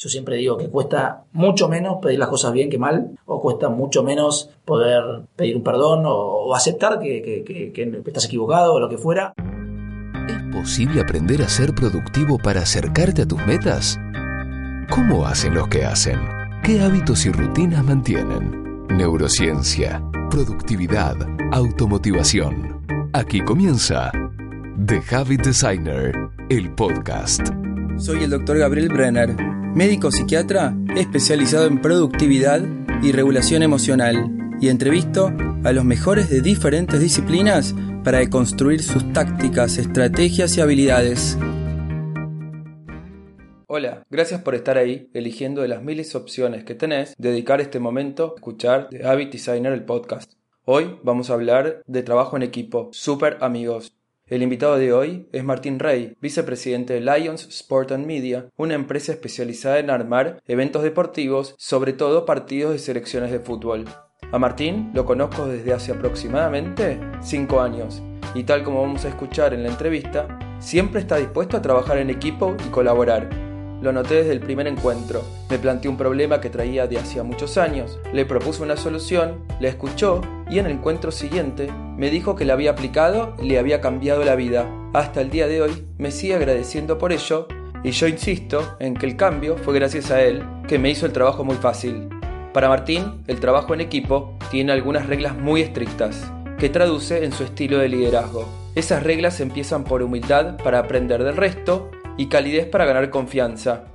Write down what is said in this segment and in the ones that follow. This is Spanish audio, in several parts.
Yo siempre digo que cuesta mucho menos pedir las cosas bien que mal, o cuesta mucho menos poder pedir un perdón o, aceptar que, que estás equivocado o lo que fuera. ¿Es posible aprender a ser productivo para acercarte a tus metas? ¿Cómo hacen los que hacen? ¿Qué hábitos y rutinas mantienen? Neurociencia, productividad, automotivación. Aquí comienza The Habit Designer, el podcast. Soy el doctor Gabriel Brenner, médico psiquiatra especializado en productividad y regulación emocional, y entrevisto a los mejores de diferentes disciplinas para deconstruir sus tácticas, estrategias y habilidades. Hola, gracias por estar ahí, eligiendo de las miles opciones que tenés, dedicar este momento a escuchar The Habit Designer el podcast. Hoy vamos a hablar de trabajo en equipo, super amigos. El invitado de hoy es Martín Rey, vicepresidente de Lions Sport and Media, una empresa especializada en armar eventos deportivos, sobre todo partidos de selecciones de fútbol. A Martín lo conozco desde hace aproximadamente 5 años y tal como vamos a escuchar en la entrevista, siempre está dispuesto a trabajar en equipo y colaborar lo noté desde el primer encuentro. Me planteó un problema que traía de hacía muchos años, le propuse una solución, le escuchó y en el encuentro siguiente me dijo que la había aplicado y le había cambiado la vida. Hasta el día de hoy me sigue agradeciendo por ello y yo insisto en que el cambio fue gracias a él que me hizo el trabajo muy fácil. Para Martín, el trabajo en equipo tiene algunas reglas muy estrictas, que traduce en su estilo de liderazgo. Esas reglas empiezan por humildad para aprender del resto y calidez para ganar confianza.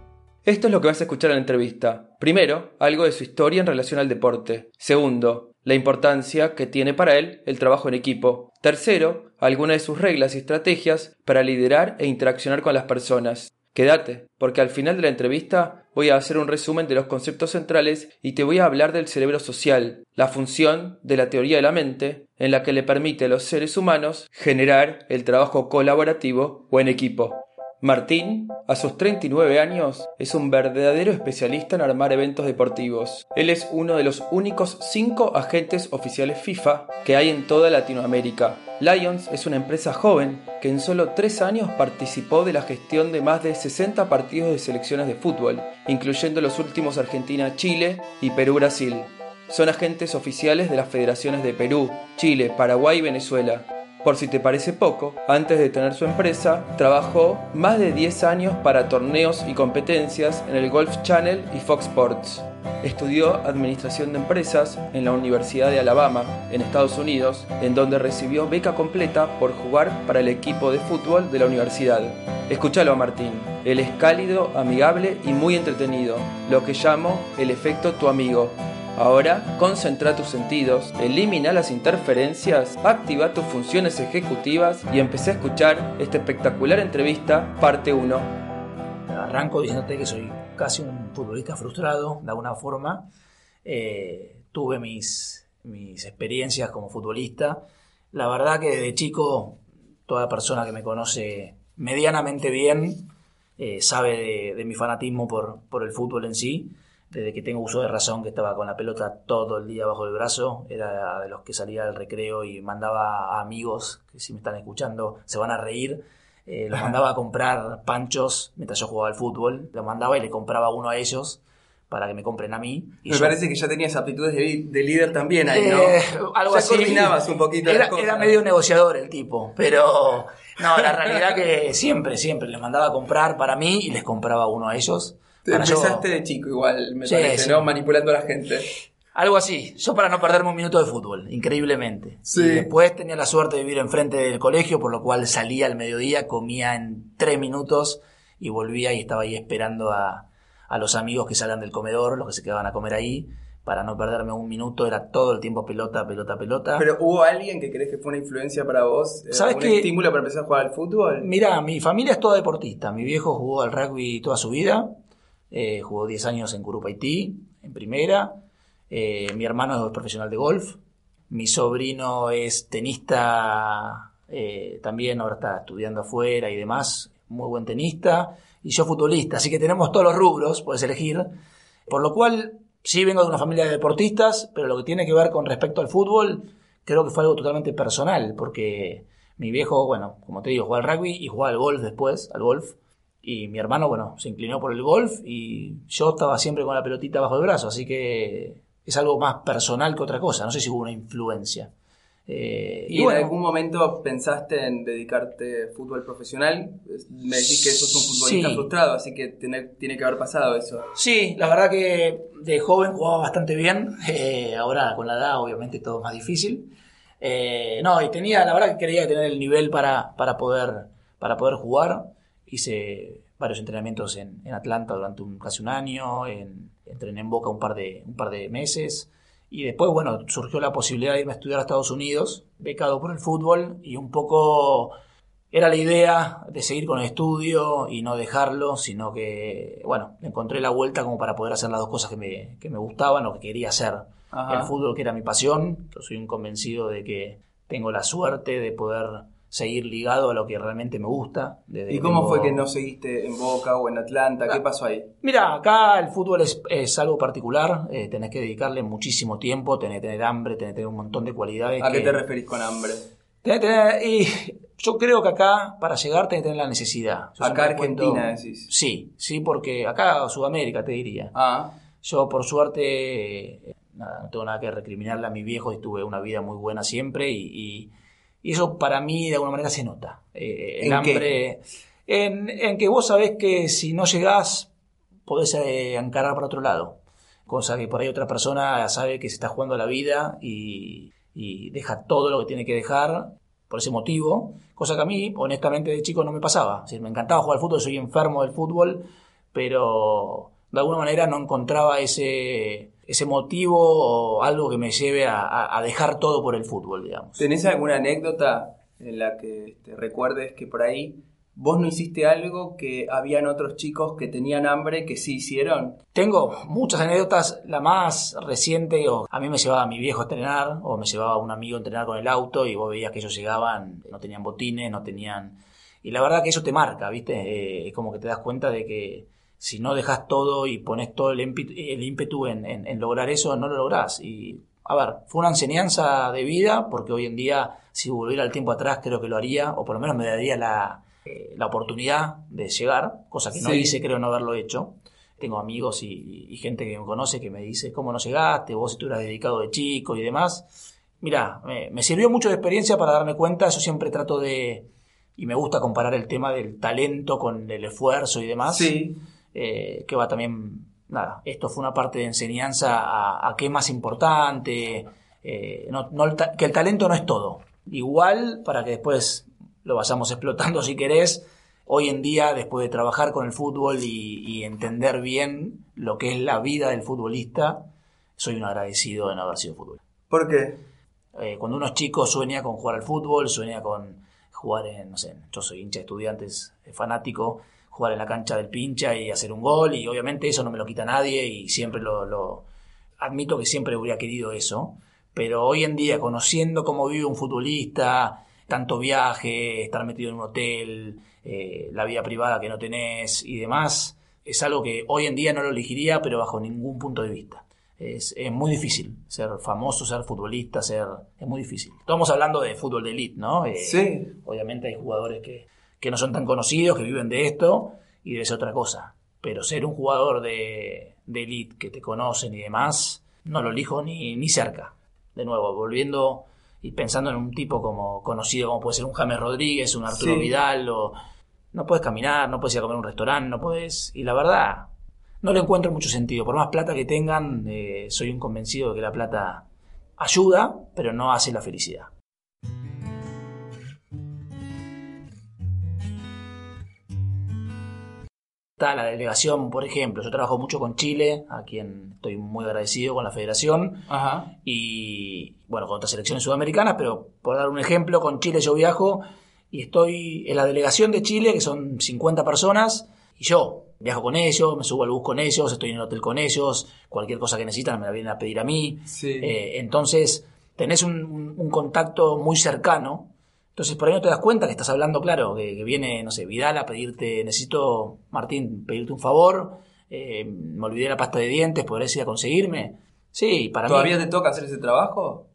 Esto es lo que vas a escuchar en la entrevista. Primero, algo de su historia en relación al deporte. Segundo, la importancia que tiene para él el trabajo en equipo. Tercero, algunas de sus reglas y estrategias para liderar e interaccionar con las personas. Quédate, porque al final de la entrevista voy a hacer un resumen de los conceptos centrales y te voy a hablar del cerebro social, la función de la teoría de la mente, en la que le permite a los seres humanos generar el trabajo colaborativo o en equipo. Martín, a sus 39 años, es un verdadero especialista en armar eventos deportivos. Él es uno de los únicos 5 agentes oficiales FIFA que hay en toda Latinoamérica. Lions es una empresa joven que en solo 3 años participó de la gestión de más de 60 partidos de selecciones de fútbol, incluyendo los últimos Argentina-Chile y Perú-Brasil. Son agentes oficiales de las federaciones de Perú, Chile, Paraguay y Venezuela por si te parece poco, antes de tener su empresa, trabajó más de 10 años para torneos y competencias en el Golf Channel y Fox Sports. Estudió Administración de Empresas en la Universidad de Alabama, en Estados Unidos, en donde recibió beca completa por jugar para el equipo de fútbol de la universidad. Escúchalo a Martín. Él es cálido, amigable y muy entretenido, lo que llamo el efecto tu amigo. Ahora, concentra tus sentidos, elimina las interferencias, activa tus funciones ejecutivas y empecé a escuchar esta espectacular entrevista, parte 1. Arranco diciéndote que soy casi un futbolista frustrado, de alguna forma. Eh, tuve mis, mis experiencias como futbolista. La verdad que desde chico, toda persona que me conoce medianamente bien eh, sabe de, mi fanatismo por, por el fútbol en sí desde que tengo uso de razón, que estaba con la pelota todo el día bajo el brazo, era de los que salía al recreo y mandaba a amigos, que si me están escuchando se van a reír, eh, los mandaba a comprar panchos mientras yo jugaba al fútbol, los mandaba y le compraba uno a ellos para que me compren a mí. me parece que ya tenías aptitudes de, líder también ahí, ¿no? Eh, algo así. coordinabas un poquito era, era medio negociador el tipo, pero no, la realidad que siempre, siempre les mandaba a comprar para mí y les compraba uno a ellos. Empezaste de chico igual, me parece, ¿no? Manipulando a la gente. Algo así, yo para no perderme un minuto de fútbol, increíblemente. Sí. después tenía la suerte de vivir enfrente del colegio, por lo cual salía al mediodía, comía en tres minutos y volvía y estaba ahí esperando a, a los amigos que salgan del comedor, los que se quedaban a comer ahí, para no perderme un minuto, era todo el tiempo pelota, pelota, pelota. Pero ¿hubo alguien que crees que fue una influencia para vos? ¿Sabes ¿Un estímulo para empezar a jugar al fútbol? Mira, mi familia es toda deportista. Mi viejo jugó al rugby toda su vida. Eh, jugó 10 años en Haití, en primera. Eh, mi hermano es profesional de golf. Mi sobrino es tenista eh, también, ahora está estudiando afuera y demás. Muy buen tenista. Y yo futbolista, así que tenemos todos los rubros, puedes elegir. Por lo cual, sí vengo de una familia de deportistas, pero lo que tiene que ver con respecto al fútbol, creo que fue algo totalmente personal, porque mi viejo, bueno, como te digo, jugaba al rugby y jugaba al golf después, al golf Y mi hermano, bueno, se inclinó por el golf y yo estaba siempre con la pelotita bajo el brazo, así que es algo más personal que otra cosa. No sé si hubo una influencia. Eh, ¿Y, en algún momento pensaste en dedicarte a fútbol profesional? Me decís que sos un futbolista frustrado, así que tiene, tiene, que haber pasado eso. Sí, la verdad que de joven jugaba bastante bien. Eh, ahora con la edad, obviamente, todo es más difícil. Eh, no, y tenía, la verdad que quería tener el nivel para, para, poder, para poder jugar. Hice varios entrenamientos en, en Atlanta durante un, casi un año, en, entrené en Boca un par de, un par de meses. Y después, bueno, surgió la posibilidad de irme a estudiar a Estados Unidos, becado por el fútbol, y un poco era la idea de seguir con el estudio y no dejarlo, sino que, bueno, encontré la vuelta como para poder hacer las dos cosas que me, que me gustaban o que quería hacer. El fútbol, que era mi pasión, yo soy un convencido de que tengo la suerte de poder seguir ligado a lo que realmente me gusta. ¿Y cómo fue que no seguiste en Boca o en Atlanta? ¿Qué ah, pasó ahí? Mira, acá el fútbol es, algo particular, eh, tenés que dedicarle muchísimo tiempo, tenés que tener hambre, tenés que tener un montón de cualidades. ¿A qué te referís con hambre? Tenés que tener, y yo creo que acá, para llegar, tenés que tener la necesidad. acá Argentina decís. Sí, sí, porque acá Sudamérica te diría. Ah. Yo, por suerte, nada, no tengo nada que recriminarle a mi viejo y tuve una vida muy buena siempre y y eso para mí de alguna manera se nota. Eh, el hambre. En, que vos sabés que si no llegás, podés eh, encarar para otro lado. Cosa que por ahí otra persona sabe que se está jugando la vida y, deja todo lo que tiene que dejar por ese motivo. Cosa que a mí, honestamente, de chico no me pasaba. me encantaba jugar al fútbol, soy enfermo del fútbol, pero de alguna manera no encontraba ese, ese motivo o algo que me lleve a, dejar todo por el fútbol, digamos. ¿Tenés alguna anécdota en la que te recuerdes que por ahí vos no hiciste algo que habían otros chicos que tenían hambre que sí hicieron? Tengo muchas anécdotas. La más reciente, o a mí me llevaba mi viejo a entrenar, o me llevaba un amigo a entrenar con el auto, y vos veías que ellos llegaban, no tenían botines, no tenían. Y la verdad que eso te marca, ¿viste? Eh, es como que te das cuenta de que si no dejas todo y pones todo el ímpetu, en, lograr eso, no lo lográs. Y, a ver, fue una enseñanza de vida, porque hoy en día, si volviera el tiempo atrás, creo que lo haría, o por lo menos me daría la, eh, oportunidad de llegar, cosa que no hice, creo no haberlo hecho. Tengo amigos y, gente que me conoce que me dice, ¿cómo no llegaste? Vos si estuvieras dedicado de chico y demás. Mira, me, me sirvió mucho de experiencia para darme cuenta, yo siempre trato de, y me gusta comparar el tema del talento con el esfuerzo y demás. Sí. Eh, que va también, nada, esto fue una parte de enseñanza a, qué es más importante, eh, que el talento no es todo. Igual, para que después lo vayamos explotando si querés, hoy en día, después de trabajar con el fútbol y, entender bien lo que es la vida del futbolista, soy un agradecido de no haber sido fútbol. ¿Por qué? Eh, cuando uno es chico sueña con jugar al fútbol, sueña con jugar en, no sé, yo soy hincha de estudiantes, fanático, jugar en la cancha del pincha y hacer un gol y obviamente eso no me lo quita nadie y siempre lo, admito que siempre hubiera querido eso, pero hoy en día conociendo cómo vive un futbolista, tanto viaje, estar metido en un hotel, eh, la vida privada que no tenés y demás, es algo que hoy en día no lo elegiría, pero bajo ningún punto de vista. Es, muy difícil ser famoso, ser futbolista, ser... Es muy difícil. Estamos hablando de fútbol de elite, ¿no? Eh, sí. Obviamente hay jugadores que, que no son tan conocidos, que viven de esto, y debe ser otra cosa. Pero ser un jugador de, de elite que te conocen y demás, no lo elijo ni, ni cerca. De nuevo, volviendo y pensando en un tipo como conocido como puede ser un James Rodríguez, un Arturo Vidal, o no puedes caminar, no puedes ir a comer a un restaurante, no puedes. Y la verdad, no le encuentro mucho sentido. Por más plata que tengan, eh, soy un convencido de que la plata ayuda, pero no hace la felicidad. La delegación, por ejemplo, yo trabajo mucho con Chile, a quien estoy muy agradecido con la federación, y bueno, con otras selecciones sudamericanas, pero por dar un ejemplo, con Chile yo viajo y estoy en la delegación de Chile, que son 50 personas, y yo viajo con ellos, me subo al bus con ellos, estoy en el hotel con ellos, cualquier cosa que necesitan me la vienen a pedir a mí. Eh, entonces, tenés un contacto muy cercano entonces por ahí no te das cuenta que estás hablando, claro, que, viene, no sé, Vidal a pedirte, necesito, Martín, pedirte un favor, eh, me olvidé la pasta de dientes, ¿podrías ir a conseguirme? Sí, para ¿Todavía te toca hacer ese trabajo?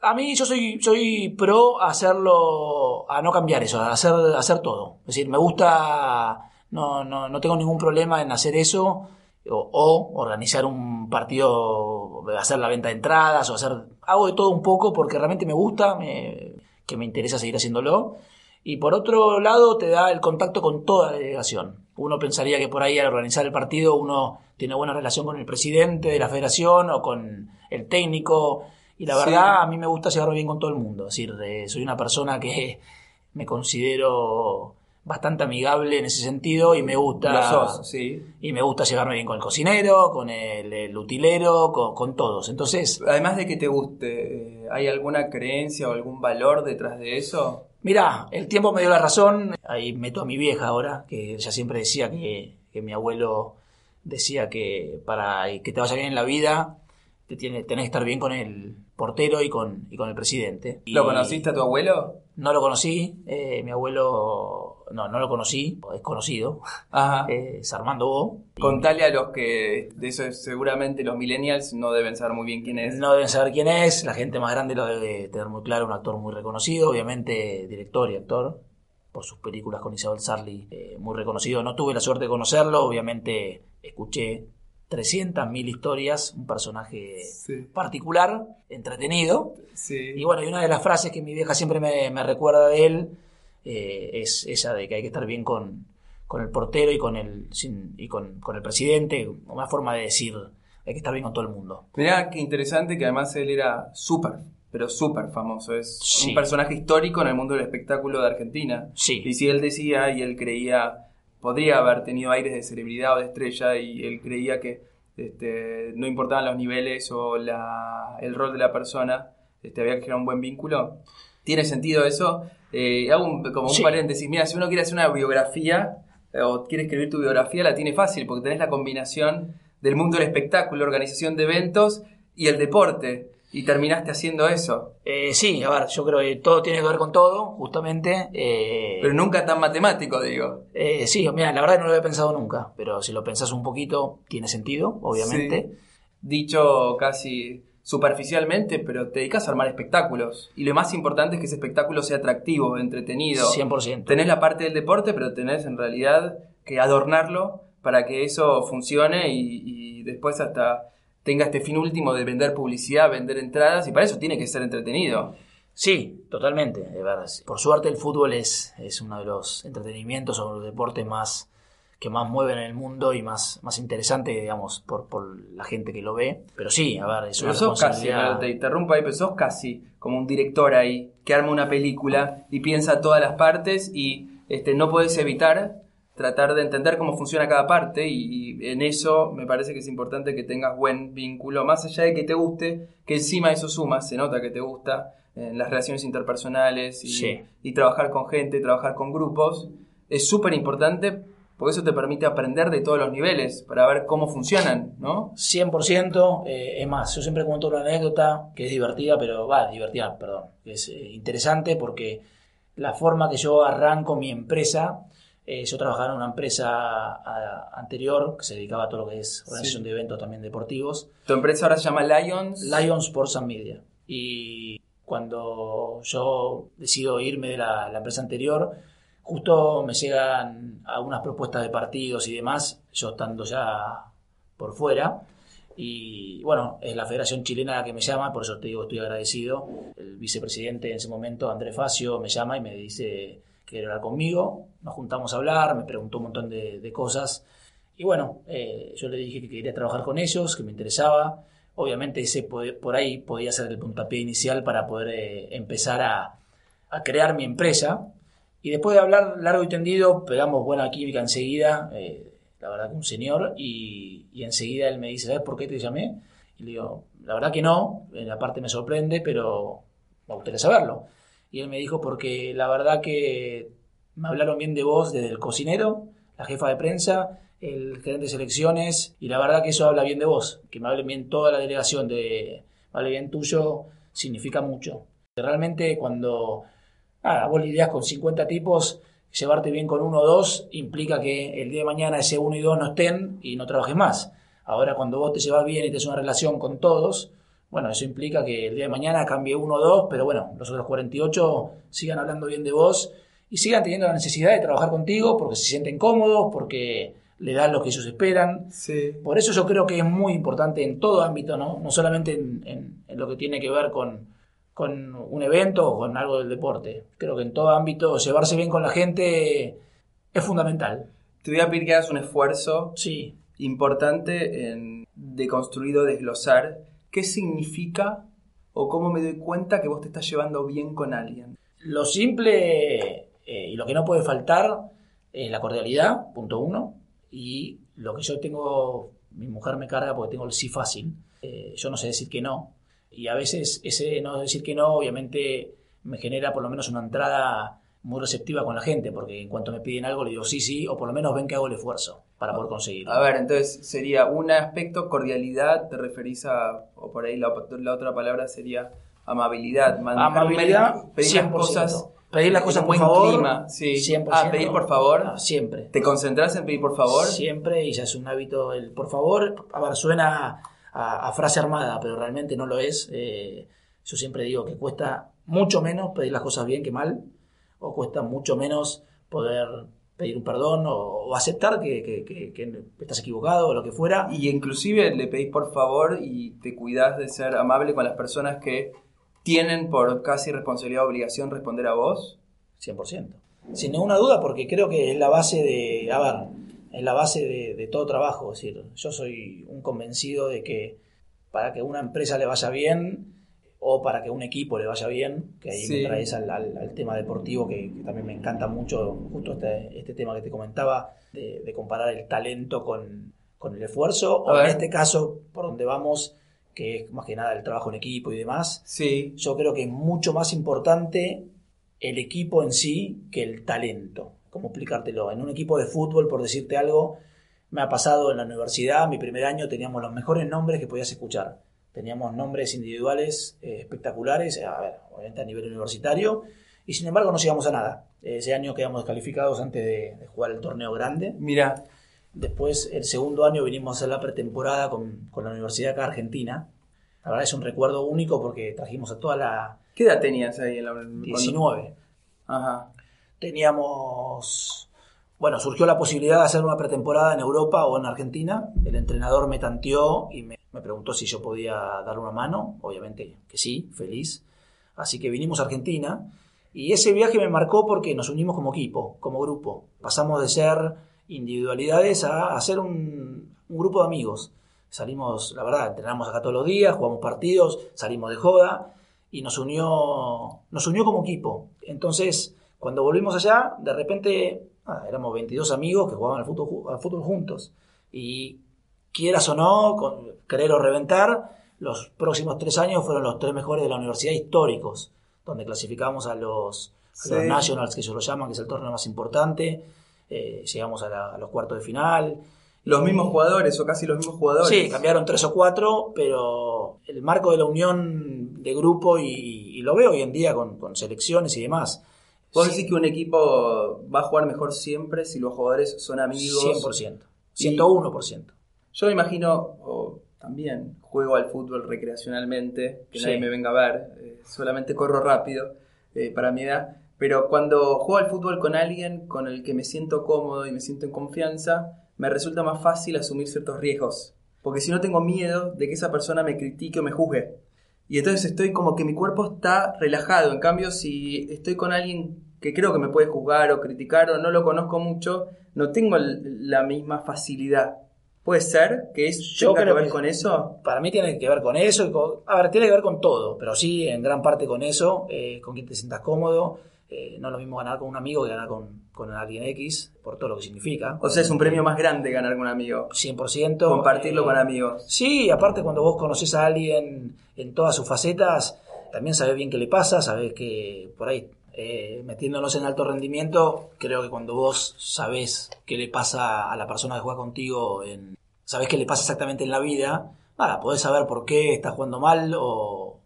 A mí yo soy, soy pro a hacerlo, a no cambiar eso, a hacer, hacer todo. Es decir, me gusta no, no, no tengo ningún problema en hacer eso o, o organizar un partido, hacer la venta de entradas o hacer... Hago de todo un poco porque realmente me gusta, me- que me interesa seguir haciéndolo. Y por otro lado, te da el contacto con toda la delegación. Uno pensaría que por ahí al organizar el partido uno tiene buena relación con el presidente de la federación o con el técnico. Y la Sí. verdad, a mí me gusta llevarme bien con todo el mundo. Es decir, eh, soy una persona que me considero bastante amigable en ese sentido y me gusta Lo sos, sí. y me gusta llevarme bien con el cocinero, con el, el utilero, con, con todos. Entonces, Además de que te guste, eh, ¿hay alguna creencia o algún valor detrás de eso? Mirá, el tiempo me dio la razón. Ahí meto a mi vieja ahora, que ella siempre decía que, que mi abuelo decía que para que te vaya bien en la vida, te tiene, tenés que estar bien con el portero y con, y con el presidente. Y ¿Lo conociste a tu abuelo? No lo conocí, eh, mi abuelo, no, no lo conocí, es conocido, Ajá. eh, es Armando Bo. Contale a los que, de eso seguramente los millennials no deben saber muy bien quién es. No deben saber quién es, la gente más grande lo debe tener muy claro, un actor muy reconocido, obviamente director y actor, por sus películas con Isabel Sarli, eh, muy reconocido. No tuve la suerte de conocerlo, obviamente escuché 300.000 historias, un personaje Sí, particular, entretenido. sí. Y bueno, y una de las frases que mi vieja siempre me, me recuerda de él eh, es esa de que hay que estar bien con, con el portero y con el, sin- y con, con el presidente, una forma de decir, hay que estar bien con todo el mundo. Mirá qué interesante que además él era súper, pero súper famoso. Es Sí. un personaje histórico en el mundo del espectáculo de Argentina. Sí. Y si él decía y él creía, podría haber tenido aires de celebridad o de estrella y él creía que este, no importaban los niveles o la, el rol de la persona, este, había que generar un buen vínculo. ¿Tiene sentido eso? Eh, hago un- como un Sí. paréntesis. Mira, si uno quiere hacer una biografía eh, o quiere escribir tu biografía, la tiene fácil porque tenés la combinación del mundo del espectáculo, organización de eventos y el deporte. Y terminaste haciendo eso. Eh, sí, a ver, yo creo que todo tiene que ver con todo, justamente. eh, Pero nunca tan matemático, digo. eh, sí, mira, la verdad que no lo había pensado nunca, pero si lo pensás un poquito, tiene sentido, obviamente. dicho casi superficialmente, pero te dedicas a armar espectáculos. Y lo más importante es que ese espectáculo sea atractivo, entretenido. 100%. Tenés la parte del deporte, pero tenés en realidad que adornarlo para que eso funcione y, y después hasta tenga este fin último de vender publicidad, vender entradas, y para eso tiene que ser entretenido. Sí, totalmente, de verdad. Por suerte el fútbol es, es uno de los entretenimientos o los deportes más que más mueven en el mundo y más, más interesante, digamos, por, por la gente que lo ve. Pero sí, a ver, es una Pero sos casi, te interrumpo ahí, pero sos casi como un director ahí que arma una película y piensa todas las partes y este, no puedes evitar tratar de entender cómo funciona cada parte y, y en eso me parece que es importante que tengas buen vínculo, más allá de que te guste, que encima eso suma, se nota que te gusta en las relaciones interpersonales y, Sí. y trabajar con gente, trabajar con grupos, es súper importante porque eso te permite aprender de todos los niveles para ver cómo funcionan, ¿no? 100%, eh, es más, yo siempre cuento una anécdota que es divertida, pero va, divertida, perdón, es eh, interesante porque la forma que yo arranco mi empresa, eh, yo trabajaba en una empresa a- anterior que se dedicaba a todo lo que es organización Sí. de eventos también deportivos, Tu empresa ahora se llama Lions. Lions Sports and Media. Y cuando yo decido irme de la, la empresa anterior, justo me llegan algunas propuestas de partidos y demás, yo estando ya por fuera. Y bueno, es la Federación Chilena la que me llama, por eso te digo, estoy agradecido. El vicepresidente en ese momento, Andrés Facio, me llama y me dice que hablar conmigo. Nos juntamos a hablar, me preguntó un montón de, cosas. Y bueno, eh, yo le dije que quería trabajar con ellos, que me interesaba. Obviamente ese po- por ahí podía ser el puntapié inicial para poder eh, empezar a, a crear mi empresa. Y después de hablar largo y tendido, pegamos buena química enseguida, eh, la verdad que un señor, y, y enseguida él me dice, ¿sabes por qué te llamé? Y le digo, la verdad que no, en la parte me sorprende, pero me gustaría saberlo. Y él me dijo, porque la verdad que me hablaron bien de vos desde el cocinero, la jefa de prensa, el gerente de selecciones, y la verdad que eso habla bien de vos, que me hable bien toda la delegación, de me bien tuyo, significa mucho. Realmente cuando ah, vos lidias con 50 tipos, llevarte bien con uno o dos implica que el día de mañana ese uno y dos no estén y no trabajes más. Ahora cuando vos te llevas bien y te una relación con todos, bueno, eso implica que el día de mañana cambie uno o dos, pero bueno, los otros 48 sigan hablando bien de vos y sigan teniendo la necesidad de trabajar contigo porque se sienten cómodos, porque le dan lo que ellos esperan. Sí. Por eso yo creo que es muy importante en todo ámbito, no, no solamente en, en- en lo que tiene que ver con, con un evento o con algo del deporte. Creo que en todo ámbito llevarse bien con la gente es fundamental. Te voy a pedir que hagas un esfuerzo Sí, importante en deconstruir o desglosar qué significa o cómo me doy cuenta que vos te estás llevando bien con alguien. Lo simple eh, y lo que no puede faltar es la cordialidad, punto uno. Y lo que yo tengo, mi mujer me carga porque tengo el sí fácil. Eh, yo no sé decir que no. Y a veces ese no decir que no, obviamente, me genera por lo menos una entrada muy receptiva con la gente, porque en cuanto me piden algo le digo sí, sí, o por lo menos ven que hago el esfuerzo para poder conseguirlo. A ver, entonces sería un aspecto, cordialidad, te referís a, o por ahí la, la otra palabra sería amabilidad. Amabilidad, pedir las 100%. cosas. Pedir las cosas por buen favor, clima, sí. 100%. Ah, pedir por favor. Ah, siempre. ¿Te concentras en pedir por favor? Siempre, y ya es un hábito el por favor. A ver, suena a, a frase armada, pero realmente no lo es. Eh, yo siempre digo que cuesta mucho menos pedir las cosas bien que mal, o cuesta mucho menos poder pedir un perdón o, o aceptar que, que- que- que estás equivocado o lo que fuera. Y inclusive le pedís por favor y te cuidás de ser amable con las personas que tienen por casi responsabilidad o obligación responder a vos. 100%. Sin ninguna duda, porque creo que es la base de, a ver, es la base de, de todo trabajo. Es decir, yo soy un convencido de que para que una empresa le vaya bien o para que un equipo le vaya bien, que ahí Sí. me traes al, al- al tema deportivo, que, que también me encanta mucho, justo este, este tema que te comentaba, de, de comparar el talento con, con el esfuerzo, o en este caso, por donde vamos, que es más que nada el trabajo en equipo y demás, Sí. yo creo que es mucho más importante el equipo en sí que el talento. ¿Cómo explicártelo? En un equipo de fútbol, por decirte algo, me ha pasado en la universidad, mi primer año teníamos los mejores nombres que podías escuchar. Teníamos nombres individuales eh, espectaculares, a ver, obviamente a nivel universitario, y sin embargo no llegamos a nada. Ese año quedamos descalificados antes de, de jugar el torneo grande. Mira, Después, el segundo año, vinimos a hacer la pretemporada con, con la Universidad acá Argentina. La verdad es un recuerdo único porque trajimos a toda la, ¿qué edad tenías ahí en la cuando- 19. Ajá. Teníamos. Bueno, surgió la posibilidad de hacer una pretemporada en Europa o en Argentina. El entrenador me tanteó y me, preguntó si yo podía dar una mano. Obviamente que sí, feliz. Así que vinimos a Argentina. Y ese viaje me marcó porque nos unimos como equipo, como grupo. Pasamos de ser individualidades a, a ser un, un grupo de amigos. Salimos, la verdad, entrenamos acá todos los días, jugamos partidos, salimos de joda y nos unió, nos unió como equipo. Entonces, cuando volvimos allá, de repente ah, éramos 22 amigos que jugaban al fútbol, al fútbol juntos. Y quieras o no, con, querer o reventar, los próximos tres años fueron los tres mejores de la universidad históricos, donde clasificamos a los, a los Sí. Nationals, que ellos lo llaman, que es el torneo más importante. Eh, llegamos a, la- a los cuartos de final. Los mismos jugadores o casi los mismos jugadores. Sí, cambiaron tres o cuatro, pero el marco de la unión de grupo y, y lo veo hoy en día con, con selecciones y demás. ¿Vos Sí, decís que un equipo va a jugar mejor siempre si los jugadores son amigos? 100%. 101%. Yo me imagino, o también juego al fútbol recreacionalmente, que Sí. nadie me venga a ver, eh, solamente corro rápido eh, para mi edad, pero cuando juego al fútbol con alguien con el que me siento cómodo y me siento en confianza, me resulta más fácil asumir ciertos riesgos, porque si no tengo miedo de que esa persona me critique o me juzgue. Y entonces estoy como que mi cuerpo está relajado, en cambio si estoy con alguien que creo que me puede juzgar o criticar o no lo conozco mucho, no tengo la misma facilidad. ¿Puede ser que es, Yo tenga que ver que- con eso? Para mí tiene que ver con eso. y con- a ver, tiene que ver con todo, pero sí, en gran parte con eso, eh, con quien te sientas cómodo. Eh, no es lo mismo ganar con un amigo que ganar con, con alguien X, por todo lo que significa. O sea, es un premio más grande ganar con un amigo. 100%. Compartirlo eh, con amigos. Sí, aparte cuando vos conoces a alguien en todas sus facetas, también sabés bien qué le pasa, sabés que por ahí, eh, metiéndonos en alto rendimiento, creo que cuando vos sabés qué le pasa a la persona que juega contigo, en, sabés qué le pasa exactamente en la vida, nada, podés saber por qué está jugando mal o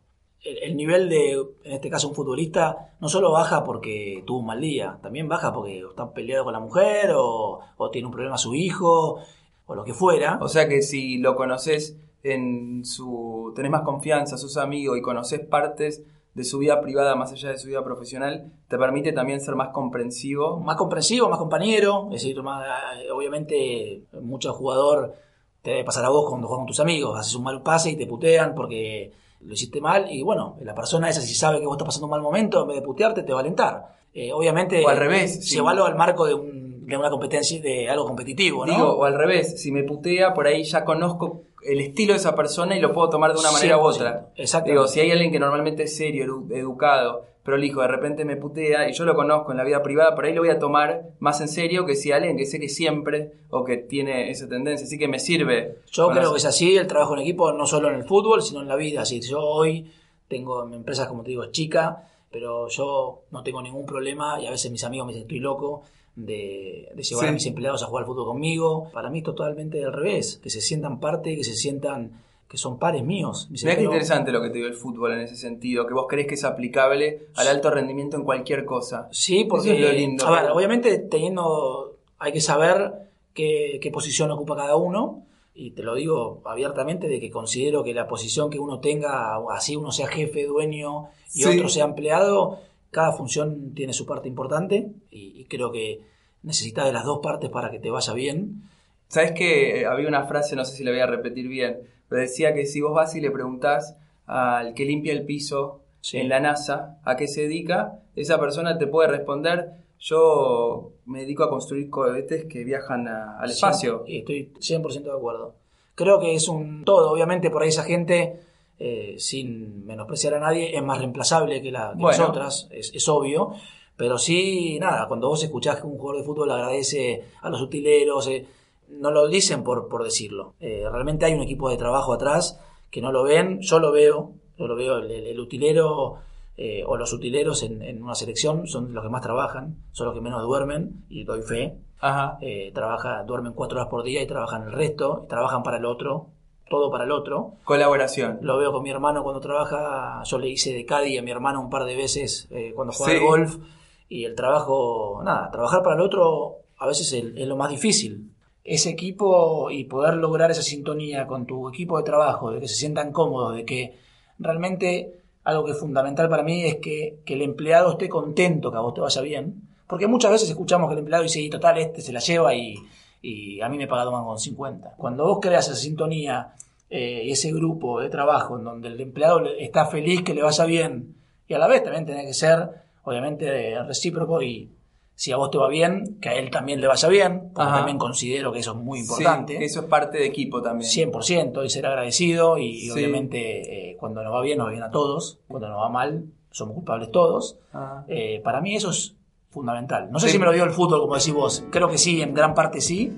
el, el nivel de, en este caso un futbolista, no solo baja porque tuvo un mal día, también baja porque está peleado con la mujer o, o tiene un problema su hijo o lo que fuera. O sea que si lo conoces en su. tenés más confianza, sos amigo y conoces partes de su vida privada más allá de su vida profesional te permite también ser más comprensivo. Más comprensivo, más compañero, es decir, obviamente mucho jugador te debe pasar a vos cuando juegas con tus amigos, haces un mal pase y te putean porque lo hiciste mal y bueno, la persona esa si sabe que vos estás pasando un mal momento, en vez de putearte te va a alentar. Eh, obviamente, o al revés, llévalo al marco de, un, de una competencia, de algo competitivo, ¿no? Digo, o al revés, si me putea, por ahí ya conozco el estilo de esa persona y lo puedo tomar de una manera u otra. Exacto. Digo, si hay alguien que normalmente es serio, educado, prolijo, de repente me putea y yo lo conozco en la vida privada, por ahí lo voy a tomar más en serio que si alguien que sé que siempre o que tiene esa tendencia. Así que me sirve. Yo creo que es así el trabajo en equipo, no solo en el fútbol, sino en la vida. Así, yo hoy tengo empresas, como te digo, chica, pero yo no tengo ningún problema y a veces mis amigos me dicen estoy loco de, llevar a mis empleados a jugar al fútbol conmigo. Para mí es totalmente al revés, que se sientan parte, que se sientan que son pares míos. Mira qué interesante lo que te dio el fútbol en ese sentido, que vos crees que es aplicable al alto rendimiento en cualquier cosa. Sí, porque lo lindo, a ver, obviamente teniendo, hay que saber qué, qué posición ocupa cada uno, y te lo digo abiertamente de que considero que la posición que uno tenga, así uno sea jefe, dueño y otro sea empleado, cada función tiene su parte importante y, creo que necesitas de las dos partes para que te vaya bien. Sabes que eh, había una frase, no sé si la voy a repetir bien, decía que si vos vas y le preguntás al que limpia el piso en la NASA a qué se dedica, esa persona te puede responder, yo me dedico a construir cohetes que viajan al espacio. Y estoy 100% de acuerdo. Creo que es un todo, obviamente por ahí esa gente eh, sin menospreciar a nadie, es más reemplazable que, la, las otras, es, obvio. Pero sí, nada, cuando vos escuchás que un jugador de fútbol agradece a los utileros, eh, no lo dicen por, por decirlo. Eh, realmente hay un equipo de trabajo atrás que no lo ven, yo lo veo, yo lo veo, el, utilero o los utileros en, una selección son los que más trabajan, son los que menos duermen, y doy fe. Ajá. trabaja, duermen cuatro horas por día y trabajan el resto, trabajan para el otro, todo para el otro. Colaboración. Lo veo con mi hermano cuando trabaja, yo le hice de Caddy a mi hermano un par de veces eh, cuando juega al golf y el trabajo, nada, trabajar para el otro a veces es, lo más difícil. Ese equipo y poder lograr esa sintonía con tu equipo de trabajo, de que se sientan cómodos, de que realmente algo que es fundamental para mí es que, que el empleado esté contento, que a vos te vaya bien. Porque muchas veces escuchamos que el empleado dice, y total, este se la lleva y, y a mí me paga más con 50. Cuando vos creas esa sintonía eh, ese grupo de trabajo en donde el empleado está feliz que le vaya bien y a la vez también tiene que ser, obviamente, recíproco y si a vos te va bien, que a él también le vaya bien, porque también considero que eso es muy importante. eso es parte de equipo también. 100% y ser agradecido y, obviamente eh, cuando nos va bien nos va bien a todos, cuando nos va mal somos culpables todos. Eh, para mí eso es fundamental. No sé si me lo dio el fútbol, como decís vos. Creo que sí, en gran parte sí.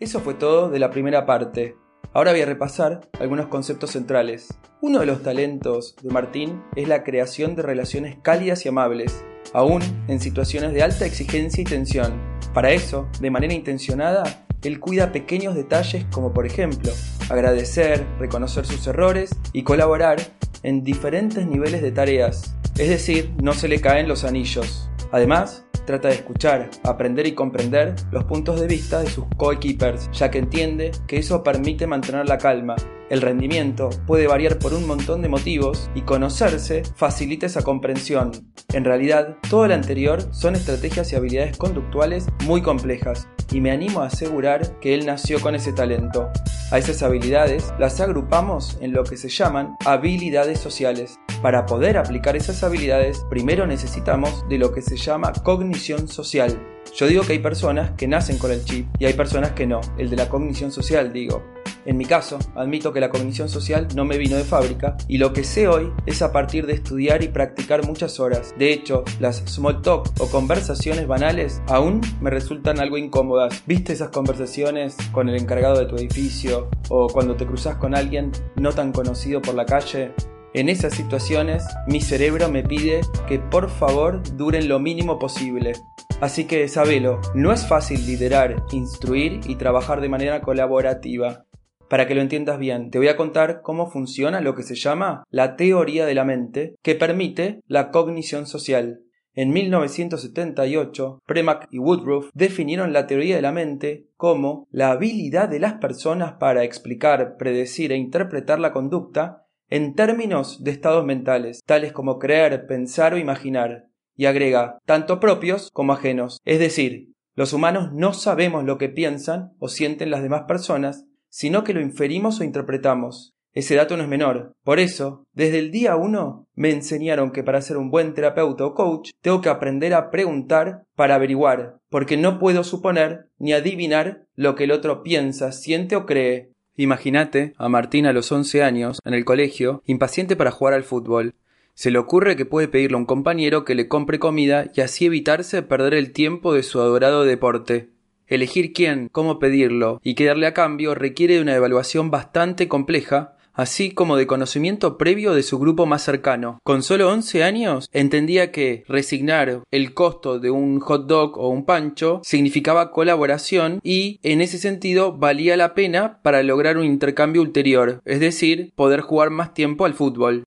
Eso fue todo de la primera parte. Ahora voy a repasar algunos conceptos centrales. Uno de los talentos de Martín es la creación de relaciones cálidas y amables, aún en situaciones de alta exigencia y tensión. Para eso, de manera intencionada, él cuida pequeños detalles como por ejemplo agradecer, reconocer sus errores y colaborar en diferentes niveles de tareas, es decir, no se le caen los anillos. Además, trata de escuchar, aprender y comprender los puntos de vista de sus coequippers, ya que entiende que eso permite mantener la calma. El rendimiento puede variar por un montón de motivos y conocerse facilita esa comprensión. En realidad, todo lo anterior son estrategias y habilidades conductuales muy complejas, y me animo a asegurar que él nació con ese talento. A esas habilidades las agrupamos en lo que se llaman habilidades sociales. Para poder aplicar esas habilidades, primero necesitamos de lo que se llama cognición social. Yo digo que hay personas que nacen con el chip y hay personas que no, el de la cognición social digo. En mi caso, admito que la cognición social no me vino de fábrica y lo que sé hoy es a partir de estudiar y practicar muchas horas. De hecho, las small talk o conversaciones banales aún me resultan algo incómodas. ¿Viste esas conversaciones con el encargado de tu edificio o cuando te cruzas con alguien no tan conocido por la calle? En esas situaciones, mi cerebro me pide que por favor duren lo mínimo posible. Así que sabelo, no es fácil liderar, instruir y trabajar de manera colaborativa. Para que lo entiendas bien, te voy a contar cómo funciona lo que se llama la teoría de la mente, que permite la cognición social. En 1978, Premack y Woodruff definieron la teoría de la mente como la habilidad de las personas para explicar, predecir e interpretar la conducta en términos de estados mentales, tales como creer, pensar o imaginar, y agrega, tanto propios como ajenos. Es decir, los humanos no sabemos lo que piensan o sienten las demás personas, sino que lo inferimos o interpretamos. Ese dato no es menor. Por eso, desde el día uno, me enseñaron que para ser un buen terapeuta o coach, tengo que aprender a preguntar para averiguar, porque no puedo suponer ni adivinar lo que el otro piensa, siente o cree. Imagínate a Martín a los once años, en el colegio, impaciente para jugar al fútbol. Se le ocurre que puede pedirle a un compañero que le compre comida y así evitarse perder el tiempo de su adorado deporte. Elegir quién, cómo pedirlo y qué darle a cambio requiere de una evaluación bastante compleja, así como de conocimiento previo de su grupo más cercano. Con solo 11 años entendía que resignar el costo de un hot dog o un pancho significaba colaboración y en ese sentido valía la pena para lograr un intercambio ulterior, es decir, poder jugar más tiempo al fútbol.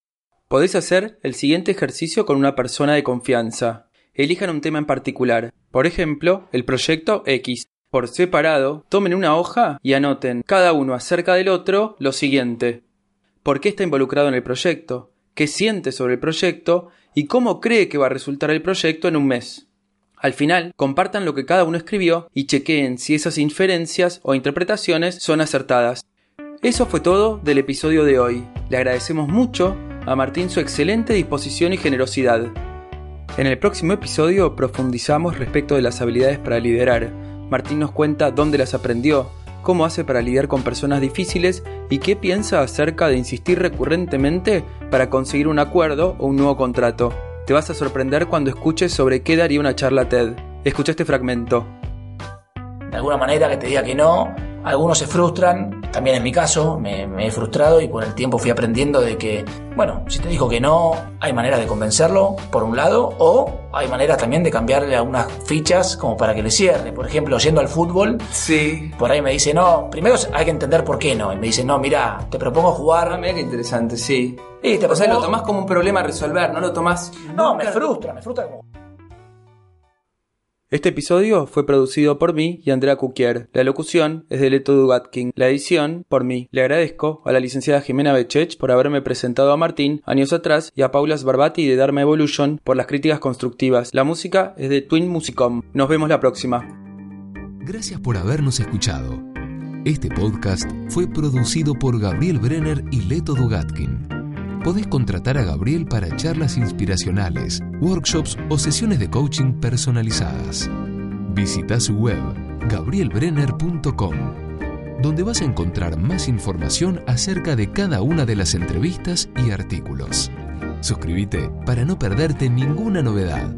Podés hacer el siguiente ejercicio con una persona de confianza. Elijan un tema en particular, por ejemplo, el proyecto X. Por separado, tomen una hoja y anoten cada uno acerca del otro lo siguiente por qué está involucrado en el proyecto, qué siente sobre el proyecto y cómo cree que va a resultar el proyecto en un mes. Al final, compartan lo que cada uno escribió y chequeen si esas inferencias o interpretaciones son acertadas. Eso fue todo del episodio de hoy. Le agradecemos mucho a Martín su excelente disposición y generosidad. En el próximo episodio profundizamos respecto de las habilidades para liderar. Martín nos cuenta dónde las aprendió, cómo hace para lidiar con personas difíciles y qué piensa acerca de insistir recurrentemente para conseguir un acuerdo o un nuevo contrato. Te vas a sorprender cuando escuches sobre qué daría una charla TED. Escucha este fragmento. De alguna manera que te diga que no, algunos se frustran, también en mi caso me, he frustrado y con el tiempo fui aprendiendo de que, bueno, si te dijo que no, hay maneras de convencerlo, por un lado, o hay maneras también de cambiarle algunas fichas como para que le cierre. Por ejemplo, yendo al fútbol, sí. por ahí me dice, no, primero hay que entender por qué no. Y me dice, no, mira, te propongo jugar. Ah, mira qué interesante, sí. Y te o sea, lo tomás como un problema a resolver, no lo tomás. No, me frustra, me frustra como. Este episodio fue producido por mí y Andrea Cuquier. La locución es de Leto Dugatkin. La edición por mí. Le agradezco a la licenciada Jimena Bechech por haberme presentado a Martín años atrás y a Paula Sbarbati de Dharma Evolution por las críticas constructivas. La música es de Twin Musicom. Nos vemos la próxima. Gracias por habernos escuchado. Este podcast fue producido por Gabriel Brenner y Leto Dugatkin podés contratar a Gabriel para charlas inspiracionales, workshops o sesiones de coaching personalizadas. Visita su web gabrielbrenner.com, donde vas a encontrar más información acerca de cada una de las entrevistas y artículos. Suscríbete para no perderte ninguna novedad.